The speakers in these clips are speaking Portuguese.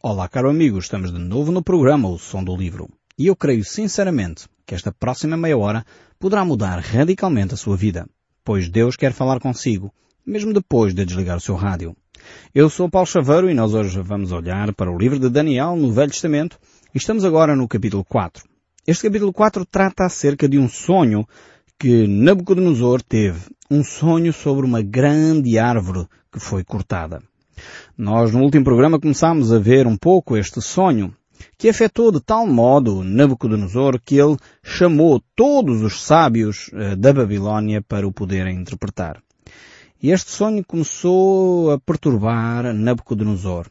Olá, caro amigo, estamos de novo no programa O Som do Livro. E eu creio sinceramente que esta próxima meia hora poderá mudar radicalmente a sua vida, pois Deus quer falar consigo, mesmo depois de desligar o seu rádio. Eu sou Paulo Chaveiro e nós hoje vamos olhar para o livro de Daniel no Velho Testamento e estamos agora no capítulo 4. Este capítulo 4 trata acerca de um sonho que Nabucodonosor teve, um sonho sobre uma grande árvore que foi cortada. Nós no último programa começámos a ver um pouco este sonho que afetou de tal modo Nabucodonosor que ele chamou todos os sábios eh, da Babilónia para o poderem interpretar. E este sonho começou a perturbar Nabucodonosor.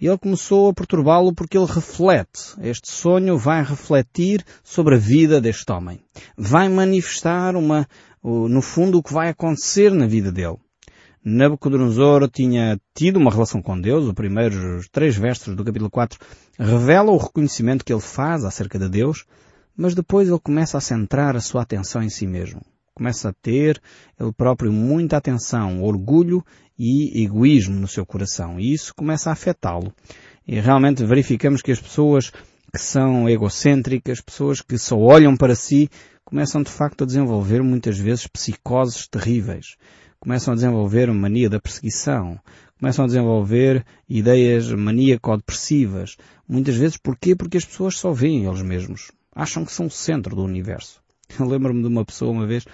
E ele começou a perturbá-lo porque ele reflete. Este sonho vai refletir sobre a vida deste homem. Vai manifestar uma, no fundo, o que vai acontecer na vida dele. Nabucodonosor tinha tido uma relação com Deus, os primeiros três versos do capítulo 4 revela o reconhecimento que ele faz acerca de Deus, mas depois ele começa a centrar a sua atenção em si mesmo. Começa a ter ele próprio muita atenção, orgulho e egoísmo no seu coração. E isso começa a afetá-lo. E realmente verificamos que as pessoas que são egocêntricas, pessoas que só olham para si, começam de facto a desenvolver muitas vezes psicoses terríveis começam a desenvolver mania da perseguição, começam a desenvolver ideias maníaco-depressivas. Muitas vezes porquê? Porque as pessoas só veem eles mesmos. Acham que são o centro do universo. Eu lembro-me de uma pessoa uma vez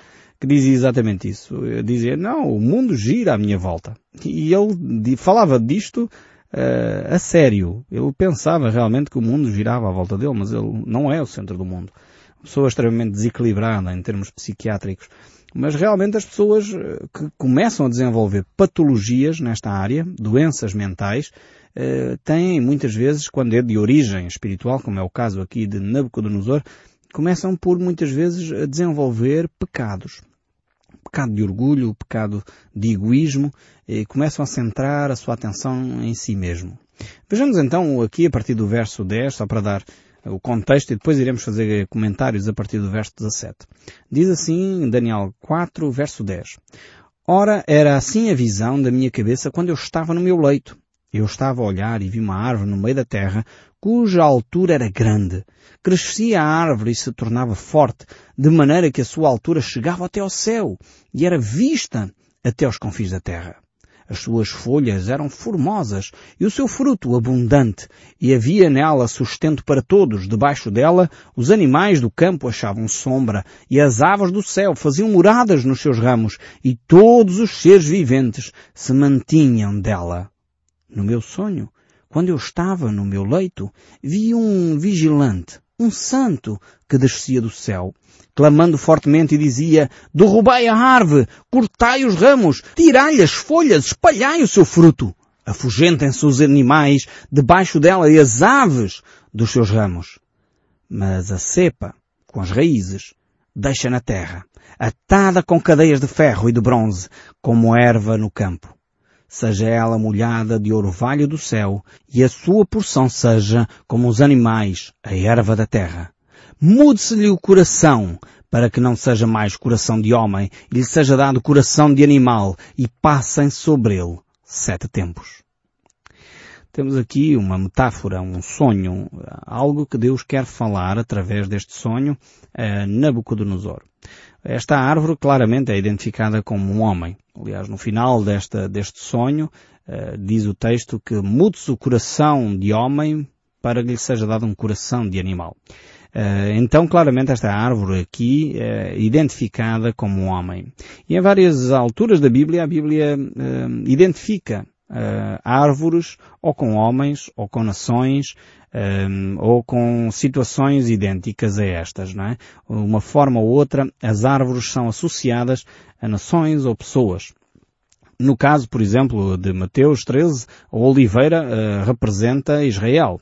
que dizia exatamente isso. Dizia, não, o mundo gira à minha volta. E ele falava disto uh, a sério. Ele pensava realmente que o mundo girava à volta dele, mas ele não é o centro do mundo. Uma pessoa extremamente desequilibrada em termos psiquiátricos. Mas realmente as pessoas eh, que começam a desenvolver patologias nesta área, doenças mentais, eh, têm muitas vezes, quando é de origem espiritual, como é o caso aqui de Nabucodonosor, começam por muitas vezes a desenvolver pecados. Pecado de orgulho, pecado de egoísmo, e começam a centrar a sua atenção em si mesmo. Vejamos então aqui a partir do verso 10, só para dar o contexto e depois iremos fazer comentários a partir do verso 17. Diz assim Daniel 4, verso 10. Ora, era assim a visão da minha cabeça quando eu estava no meu leito. Eu estava a olhar e vi uma árvore no meio da terra, cuja altura era grande. Crescia a árvore e se tornava forte, de maneira que a sua altura chegava até ao céu e era vista até aos confins da terra. As suas folhas eram formosas e o seu fruto abundante, e havia nela sustento para todos. Debaixo dela, os animais do campo achavam sombra, e as aves do céu faziam moradas nos seus ramos, e todos os seres viventes se mantinham dela. No meu sonho, quando eu estava no meu leito, vi um vigilante, um santo, que descia do céu clamando fortemente e dizia, derrubai a árvore, cortai os ramos, tirai as folhas, espalhai o seu fruto. Afugentem-se os animais debaixo dela e as aves dos seus ramos. Mas a cepa, com as raízes, deixa na terra, atada com cadeias de ferro e de bronze, como erva no campo. Seja ela molhada de orvalho do céu, e a sua porção seja, como os animais, a erva da terra mude-se-lhe o coração, para que não seja mais coração de homem, e lhe seja dado coração de animal, e passem sobre ele sete tempos. Temos aqui uma metáfora, um sonho, algo que Deus quer falar através deste sonho a Nabucodonosor. Esta árvore claramente é identificada como um homem. Aliás, no final desta, deste sonho, uh, diz o texto que mude-se o coração de homem para que lhe seja dado um coração de animal. Eh, então, claramente, esta árvore aqui é identificada como um homem. E em várias alturas da Bíblia, a Bíblia eh, identifica árvores ou com homens, ou com nações, ou com situações idênticas a estas, não é? Uma forma ou outra, as árvores são associadas a nações ou pessoas. No caso, por exemplo, de Mateus 13, a oliveira uh, representa Israel.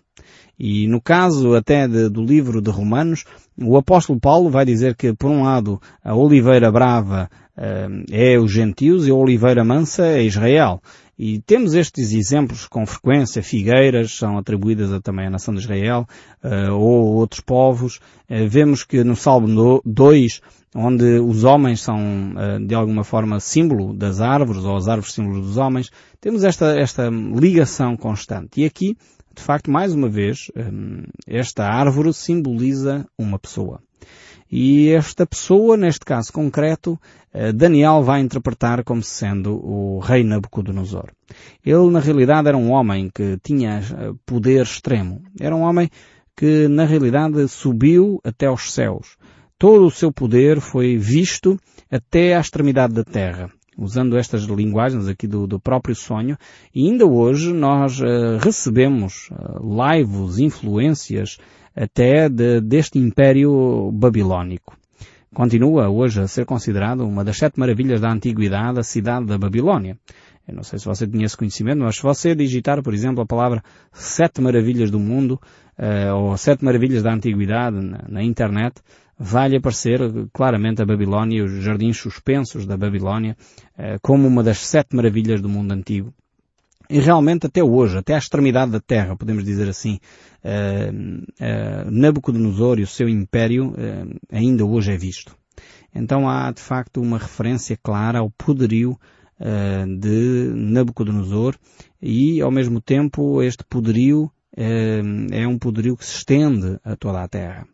E no caso até de, do livro de Romanos, o apóstolo Paulo vai dizer que, por um lado, a oliveira brava uh, é os gentios e a oliveira mansa é Israel. E temos estes exemplos com frequência, figueiras são atribuídas a, também à nação de Israel, uh, ou outros povos. Uh, vemos que no Salmo 2, onde os homens são, uh, de alguma forma, símbolo das árvores, ou as árvores símbolo dos homens, temos esta, esta ligação constante. E aqui De facto, mais uma vez, hum, esta árvore simboliza uma pessoa. E esta pessoa, neste caso concreto, eh, Daniel vai interpretar como sendo o rei Nabucodonosor. Ele, na realidade, era um homem que tinha eh, poder extremo. Era um homem que, na realidade, subiu até aos céus. Todo o seu poder foi visto até à extremidade da terra usando estas linguagens aqui do, do próprio sonho, e ainda hoje nós uh, recebemos uh, influências até de, deste império babilónico. Continua hoje a ser considerado uma das sete maravilhas da antiguidade, a cidade da Babilónia. Eu não sei se você tinha esse conhecimento, mas se você digitar, por exemplo, a palavra sete maravilhas do mundo, uh, ou sete maravilhas da antiguidade na, na internet, vai-lhe aparecer claramente a Babilónia, os jardins suspensos da Babilónia, uh, como uma das sete maravilhas do mundo antigo. E realmente até hoje, até à extremidade da terra, podemos dizer assim, uh, uh, Nabucodonosor e o seu império uh, ainda hoje é visto. Então há de facto uma referência clara ao poderio de Nabucodonosor e ao mesmo tempo este poderio é um poderio que se estende a toda a terra.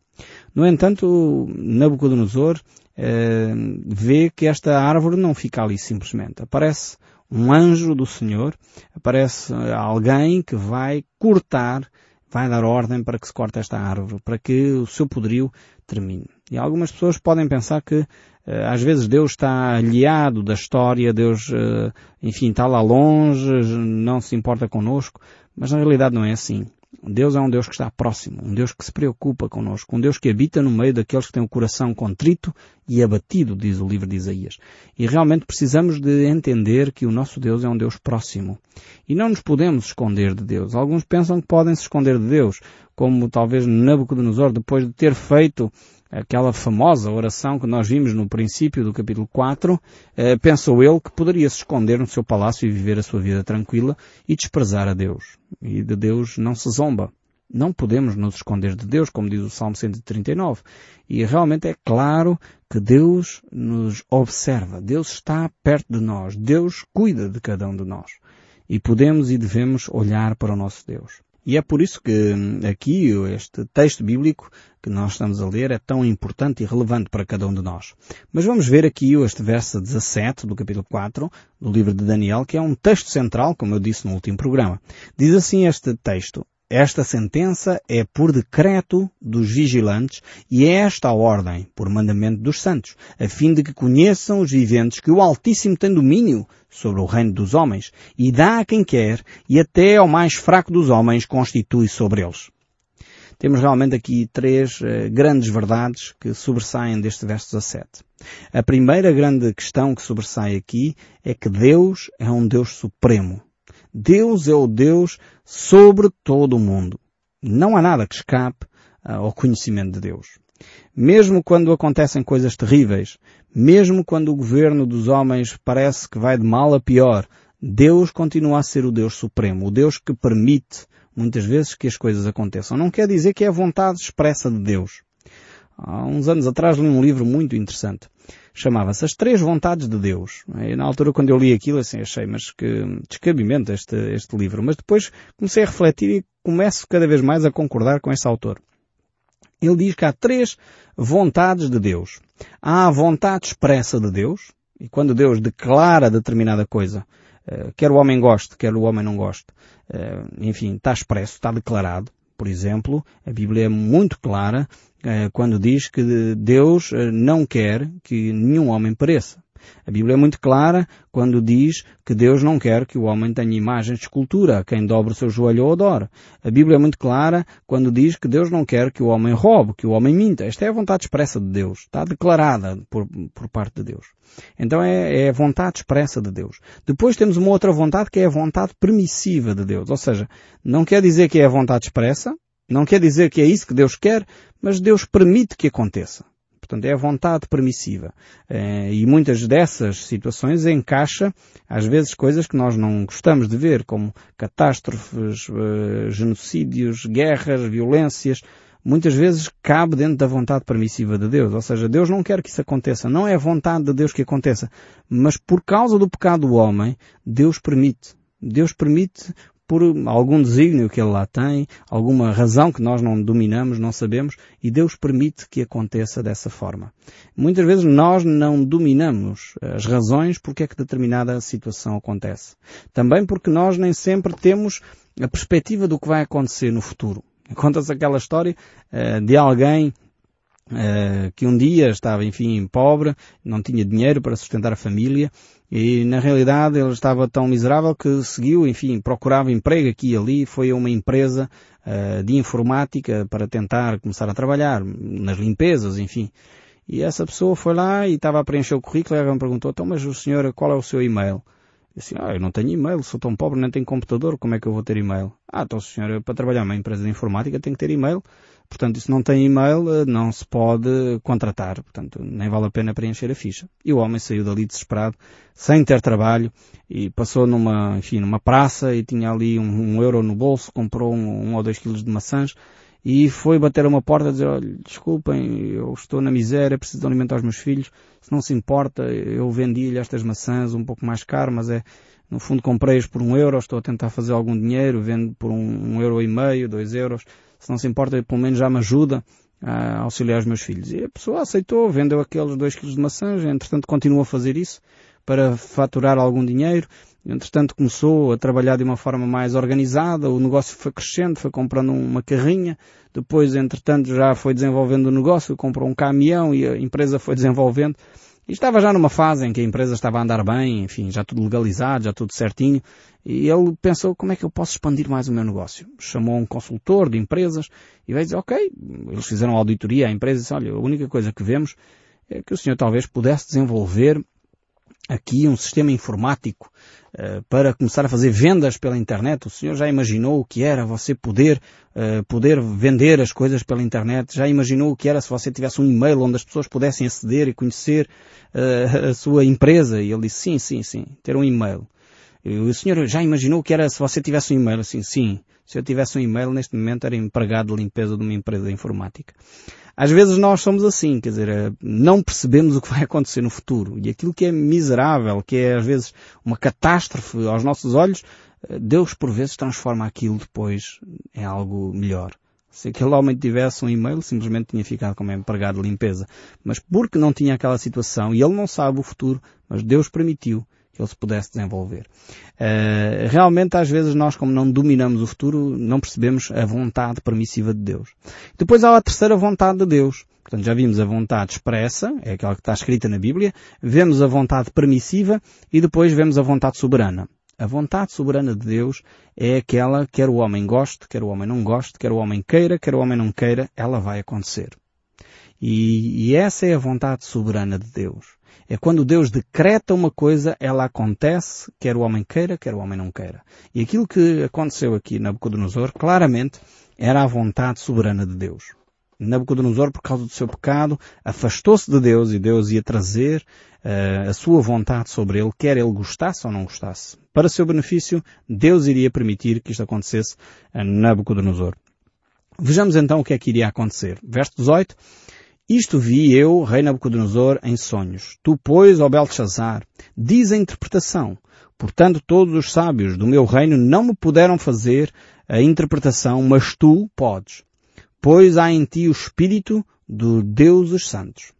No entanto, Nabucodonosor vê que esta árvore não fica ali simplesmente. Aparece um anjo do Senhor, aparece alguém que vai cortar, vai dar ordem para que se corte esta árvore, para que o seu poderio termine. E algumas pessoas podem pensar que eh, às vezes Deus está aliado da história, Deus, eh, enfim, está lá longe, não se importa connosco, mas na realidade não é assim. Deus é um Deus que está próximo, um Deus que se preocupa connosco, um Deus que habita no meio daqueles que têm o coração contrito e abatido, diz o livro de Isaías. E realmente precisamos de entender que o nosso Deus é um Deus próximo. E não nos podemos esconder de Deus. Alguns pensam que podem se esconder de Deus, como talvez Nabucodonosor, depois de ter feito aquela famosa oração que nós vimos no princípio do capítulo 4, eh, pensou ele que poderia se esconder no seu palácio e viver a sua vida tranquila e desprezar a Deus. E de Deus não se zomba. Não podemos nos esconder de Deus, como diz o Salmo 139. E realmente é claro que Deus nos observa. Deus está perto de nós. Deus cuida de cada um de nós. E podemos e devemos olhar para o nosso Deus. E é por isso que hum, aqui este texto bíblico que nós estamos a ler é tão importante e relevante para cada um de nós. Mas vamos ver aqui este verso 17 do capítulo 4 do livro de Daniel, que é um texto central, como eu disse no último programa. Diz assim este texto, esta sentença é por decreto dos vigilantes e é esta a ordem, por mandamento dos santos, a fim de que conheçam os viventes que o Altíssimo tem domínio sobre o reino dos homens e dá a quem quer e até ao mais fraco dos homens constitui sobre eles. Temos realmente aqui três uh, grandes verdades que sobressaem deste verso 17. A primeira grande questão que sobressai aqui é que Deus é um Deus supremo. Deus é o Deus sobre todo o mundo. Não há nada que escape uh, ao conhecimento de Deus. Mesmo quando acontecem coisas terríveis, mesmo quando o governo dos homens parece que vai de mal a pior, Deus continua a ser o Deus supremo, o Deus que permite muitas vezes que as coisas aconteçam. Não quer dizer que é a vontade expressa de Deus. Há uns anos atrás li um livro muito interessante chamava-se As Três Vontades de Deus. E na altura quando eu li aquilo assim achei, mas que descabimento este, este livro. Mas depois comecei a refletir e começo cada vez mais a concordar com esse autor. Ele diz que há três vontades de Deus. Há a vontade expressa de Deus, e quando Deus declara determinada coisa, eh, quer o homem goste, quer o homem não goste, eh, enfim, está expresso, está declarado. Por exemplo, a Bíblia é muito clara eh, quando diz que Deus eh, não quer que nenhum homem pereça. A Bíblia é muito clara quando diz que Deus não quer que o homem tenha imagens de escultura, quem dobra o seu joelho ou adora. A Bíblia é muito clara quando diz que Deus não quer que o homem roube, que o homem minta. Esta é a vontade expressa de Deus. Está declarada por, por parte de Deus. Então é, é a vontade expressa de Deus. Depois temos uma outra vontade que é a vontade permissiva de Deus. Ou seja, não quer dizer que é a vontade expressa, não quer dizer que é isso que Deus quer, mas Deus permite que aconteça. Portanto, é a vontade permissiva. Eh, e muitas dessas situações encaixa, às vezes, coisas que nós não gostamos de ver, como catástrofes, eh, genocídios, guerras, violências. Muitas vezes cabe dentro da vontade permissiva de Deus. Ou seja, Deus não quer que isso aconteça. Não é a vontade de Deus que aconteça. Mas por causa do pecado do homem, Deus permite. Deus permite por algum desígnio que Ele lá tem, alguma razão que nós não dominamos, não sabemos, e Deus permite que aconteça dessa forma. Muitas vezes nós não dominamos as razões porque é que determinada situação acontece. Também porque nós nem sempre temos a perspectiva do que vai acontecer no futuro. Conta-se aquela história uh, de alguém uh, que um dia estava, enfim, pobre, não tinha dinheiro para sustentar a família e na realidade ele estava tão miserável que seguiu, enfim, procurava emprego aqui e ali, foi a uma empresa uh, de informática para tentar começar a trabalhar nas limpezas, enfim. E essa pessoa foi lá e estava a preencher o currículo e ela me perguntou, então mas o senhor, qual é o seu e-mail? Eu disse, ah, eu não tenho e-mail, sou tão pobre, nem tenho computador, como é que eu vou ter e-mail? Ah, então senhor, para trabalhar numa empresa de informática tem que ter e-mail. Portanto, se não tem e-mail, eh, não se pode contratar. Portanto, nem vale a pena preencher a ficha. E o homem saiu dali desesperado, sem ter trabalho, e passou numa, enfim, numa praça e tinha ali um, um euro no bolso, comprou um, um ou dois quilos de maçãs e foi bater a uma porta e dizer, olha, desculpem, eu estou na miséria, preciso de alimentar os meus filhos, se não se importa, eu vendi-lhe estas maçãs um pouco mais caro, mas é, no fundo comprei-as por um euro, estou a tentar fazer algum dinheiro, vendo por um, um euro e meio, dois euros, se não se importa, pelo menos já me ajuda a auxiliar os meus filhos. E a pessoa aceitou, vendeu aqueles dois quilos de maçãs, entretanto continua a fazer isso para faturar algum dinheiro. Entretanto começou a trabalhar de uma forma mais organizada, o negócio foi crescendo, foi comprando uma carrinha, depois entretanto já foi desenvolvendo o negócio, comprou um caminhão e a empresa foi desenvolvendo. E estava já numa fase em que a empresa estava a andar bem, enfim, já tudo legalizado, já tudo certinho, e ele pensou como é que eu posso expandir mais o meu negócio. Chamou um consultor de empresas e veio dizer, ok, eles fizeram auditoria à empresa e disse, olha, a única coisa que vemos é que o senhor talvez pudesse desenvolver aqui um sistema informático uh, para começar a fazer vendas pela internet. O senhor já imaginou o que era você poder uh, poder vender as coisas pela internet? Já imaginou o que era se você tivesse um e-mail onde as pessoas pudessem aceder e conhecer uh, a sua empresa? E ele disse sim, sim, sim, ter um e-mail. E o senhor já imaginou o que era se você tivesse um e-mail? Assim, sim. Se eu tivesse um e-mail, neste momento era empregado de limpeza de uma empresa de informática. Às vezes nós somos assim, quer dizer, eh, não percebemos o que vai acontecer no futuro. E aquilo que é miserável, que é às vezes uma catástrofe aos nossos olhos, eh, Deus por vezes transforma aquilo depois em algo melhor. Se aquele homem tivesse um e-mail, simplesmente tinha ficado como empregado de limpeza. Mas porque não tinha aquela situação, e ele não sabe o futuro, mas Deus permitiu, que ele se pudesse desenvolver. Uh, realmente, às vezes, nós, como não dominamos o futuro, não percebemos a vontade permissiva de Deus. Depois há a terceira vontade de Deus. Portanto, já vimos a vontade expressa, é aquela que está escrita na Bíblia, vemos a vontade permissiva e depois vemos a vontade soberana. A vontade soberana de Deus é aquela, quer o homem goste, quer o homem não goste, quer o homem queira, quer o homem não queira, ela vai acontecer. E, e essa é a vontade soberana de Deus. É quando Deus decreta uma coisa, ela acontece, quer o homem queira, quer o homem não queira. E aquilo que aconteceu aqui na Nabucodonosor, claramente, era a vontade soberana de Deus. Nabucodonosor, por causa do seu pecado, afastou-se de Deus e Deus ia trazer uh, a sua vontade sobre ele, quer ele gostasse ou não gostasse. Para seu benefício, Deus iria permitir que isto acontecesse a Nabucodonosor. Vejamos então o que é que iria acontecer. Verso 18. Isto vi eu, rei Nabucodonosor, em sonhos. Tu, pois, ó Belteshazzar, diz a interpretação. Portanto, todos os sábios do meu reino não me puderam fazer a interpretação, mas tu podes. Pois há em ti o espírito dos santos.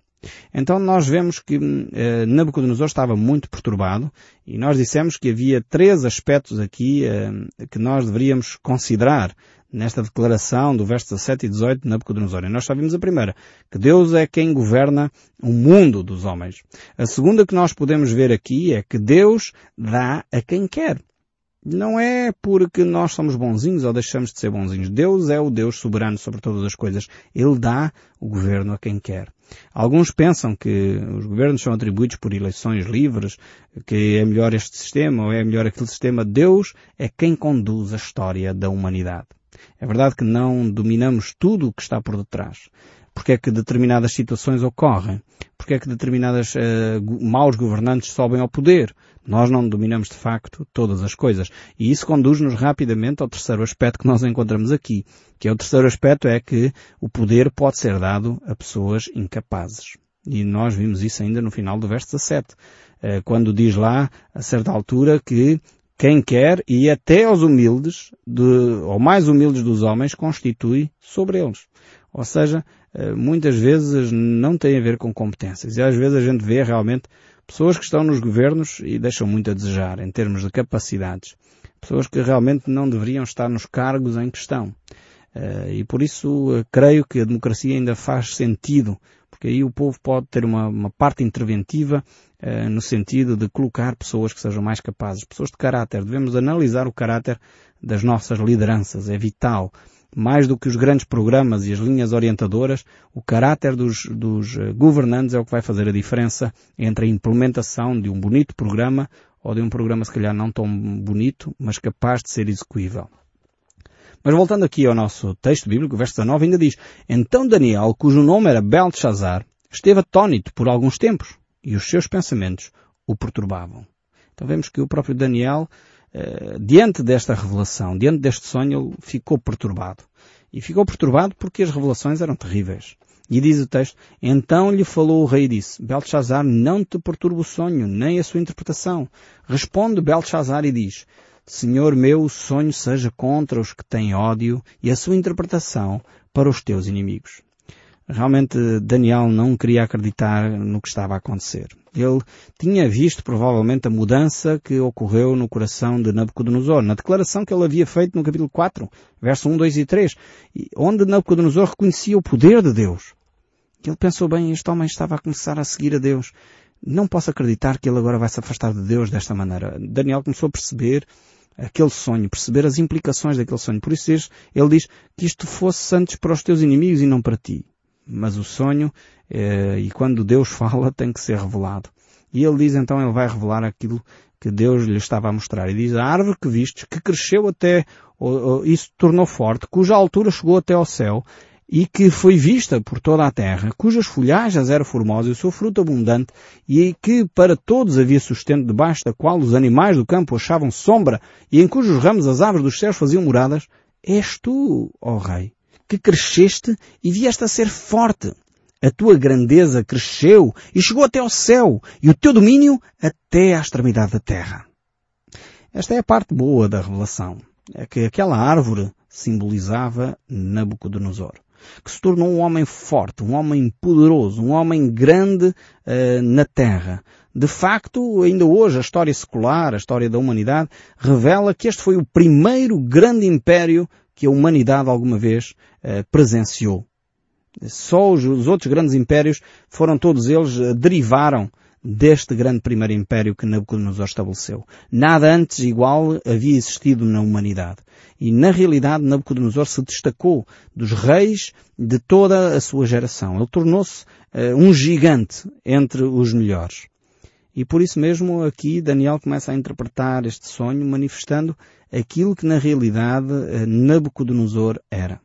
Então nós vemos que eh, Nabucodonosor estava muito perturbado e nós dissemos que havia três aspectos aqui eh, que nós deveríamos considerar nesta declaração do verso 17 e 18 de Nabucodonosor. E nós só vimos a primeira, que Deus é quem governa o mundo dos homens. A segunda que nós podemos ver aqui é que Deus dá a quem quer. Não é porque nós somos bonzinhos ou deixamos de ser bonzinhos. Deus é o Deus soberano sobre todas as coisas. Ele dá o governo a quem quer. Alguns pensam que os governos são atribuídos por eleições livres, que é melhor este sistema ou é melhor aquele sistema. Deus é quem conduz a história da humanidade. É verdade que não dominamos tudo o que está por detrás. Porque é que determinadas situações ocorrem? Porque é que determinadas uh, maus governantes sobem ao poder? Nós não dominamos de facto todas as coisas. E isso conduz-nos rapidamente ao terceiro aspecto que nós encontramos aqui. Que é o terceiro aspecto é que o poder pode ser dado a pessoas incapazes. E nós vimos isso ainda no final do verso 17. Uh, quando diz lá, a certa altura, que quem quer e até aos humildes, de, ou mais humildes dos homens, constitui sobre eles. Ou seja, eh, muitas vezes não tem a ver com competências. E às vezes a gente vê realmente pessoas que estão nos governos e deixam muito a desejar em termos de capacidades. Pessoas que realmente não deveriam estar nos cargos em questão. Eh, e por isso eh, creio que a democracia ainda faz sentido, porque aí o povo pode ter uma, uma parte interventiva no sentido de colocar pessoas que sejam mais capazes, pessoas de caráter. Devemos analisar o caráter das nossas lideranças, é vital. Mais do que os grandes programas e as linhas orientadoras, o caráter dos, dos governantes é o que vai fazer a diferença entre a implementação de um bonito programa ou de um programa se calhar não tão bonito, mas capaz de ser execuível. Mas voltando aqui ao nosso texto bíblico, verso 19 ainda diz, Então Daniel, cujo nome era Belteshazzar, esteve atónito por alguns tempos, e os seus pensamentos o perturbavam. Então vemos que o próprio Daniel, eh, diante desta revelação, diante deste sonho, ele ficou perturbado. E ficou perturbado porque as revelações eram terríveis. E diz o texto, então lhe falou o rei e disse, Belteshazzar, não te perturba o sonho, nem a sua interpretação. Responde Belteshazzar e diz, Senhor meu, o sonho seja contra os que têm ódio e a sua interpretação para os teus inimigos. Realmente Daniel não queria acreditar no que estava a acontecer. Ele tinha visto provavelmente a mudança que ocorreu no coração de Nabucodonosor, na declaração que ele havia feito no capítulo 4, verso 1, 2 e 3, onde Nabucodonosor reconhecia o poder de Deus. Ele pensou bem, este homem estava a começar a seguir a Deus. Não posso acreditar que ele agora vai se afastar de Deus desta maneira. Daniel começou a perceber aquele sonho, perceber as implicações daquele sonho. Por isso ele diz que isto fosse antes para os teus inimigos e não para ti. Mas o sonho, eh, e quando Deus fala, tem que ser revelado. E ele diz então, ele vai revelar aquilo que Deus lhe estava a mostrar. E diz, a árvore que vistes, que cresceu até, ou, ou, isso tornou forte, cuja altura chegou até ao céu, e que foi vista por toda a terra, cujas folhagens eram formosas e o seu fruto abundante, e que para todos havia sustento debaixo da qual os animais do campo achavam sombra, e em cujos ramos as aves dos céus faziam moradas, és tu, ó Rei, que cresceste e vieste a ser forte. A tua grandeza cresceu e chegou até ao céu, e o teu domínio até à extremidade da terra. Esta é a parte boa da revelação. É que aquela árvore simbolizava Nabucodonosor que se tornou um homem forte, um homem poderoso, um homem grande uh, na Terra. De facto, ainda hoje a história secular, a história da humanidade, revela que este foi o primeiro grande império que a humanidade alguma vez uh, presenciou. Só os, os, outros grandes impérios foram todos eles, uh, derivaram deste grande primeiro império que Nabucodonosor estabeleceu. Nada antes igual havia existido na humanidade. E na realidade Nabucodonosor se destacou dos reis de toda a sua geração. Ele tornou-se uh, um gigante entre os melhores. E por isso mesmo aqui Daniel começa a interpretar este sonho manifestando aquilo que na realidade uh, Nabucodonosor era.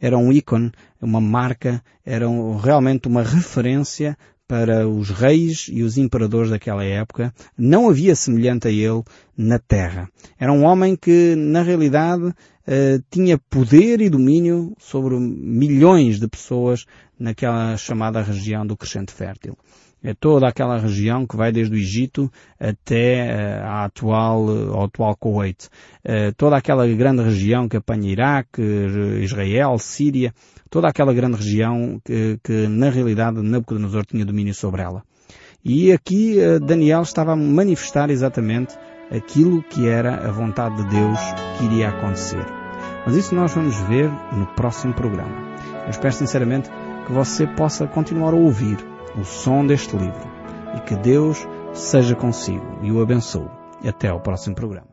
Era um ícone, uma marca, era realmente uma referência para os reis e os imperadores daquela época, não havia semelhante a ele na terra. Era um homem que, na realidade, eh, tinha poder e domínio sobre milhões de pessoas naquela chamada região do Crescente Fértil. É toda aquela região que vai desde o Egito até uh, a atual, ao atual Kuwait. Uh, toda aquela grande região que apanha Iraque, Israel, Síria, toda aquela grande região que, que na realidade Nabucodonosor tinha domínio sobre ela. E aqui Daniel estava a manifestar exatamente aquilo que era a vontade de Deus que iria acontecer. Mas isso nós vamos ver no próximo programa. Eu espero sinceramente que você possa continuar a ouvir o som deste livro e que Deus seja consigo e o abençoe. Até ao próximo programa.